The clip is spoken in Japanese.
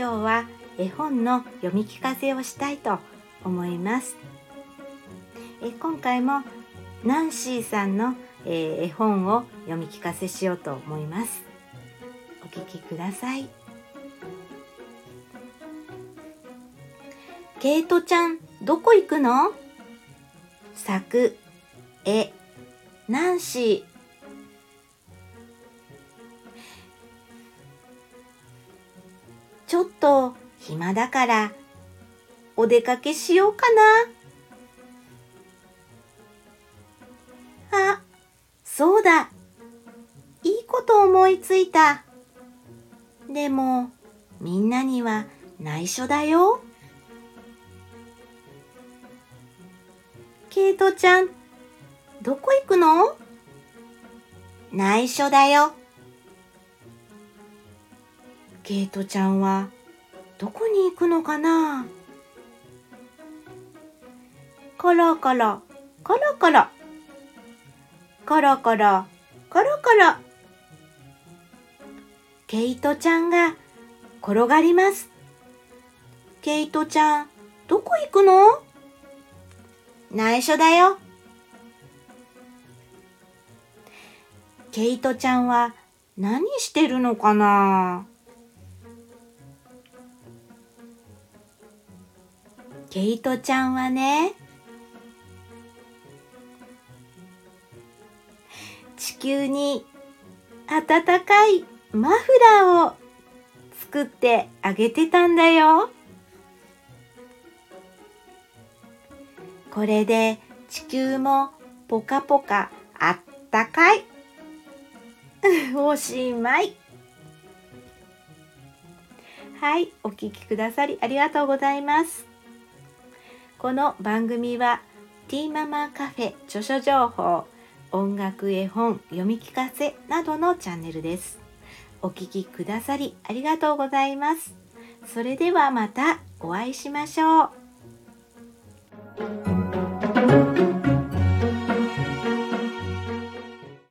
今日は絵本の読み聞かせをしたいと思います。え今回もナンシーさんの、えー、絵本を読み聞かせしようと思います。お聞きください。ケイトちゃんどこ行くの？作絵。ナンシーちょっと暇だからお出かけしようかな。あ、そうだ。いいこと思いついた。でも、みんなには内緒だよ。ケイトちゃん、どこ行くの？内緒だよ。ケイトちゃんはどこに行くのかな？コロコロ、コロコロ。コロコロ、コロコロ。ケイトちゃんが転がります。ケイトちゃん、どこ行くの？内緒だよ。ケイトちゃんは何してるのかな？ケイトちゃんはね、地球に暖かいマフラーを作ってあげてたんだよ。これで地球もポカポカあったかい。おしまい。はい、お聴きくださりありがとうございます。この番組はティーママカフェ著書情報音楽絵本読み聞かせなどのチャンネルです。お聴きくださりありがとうございます。それではまたお会いしましょう。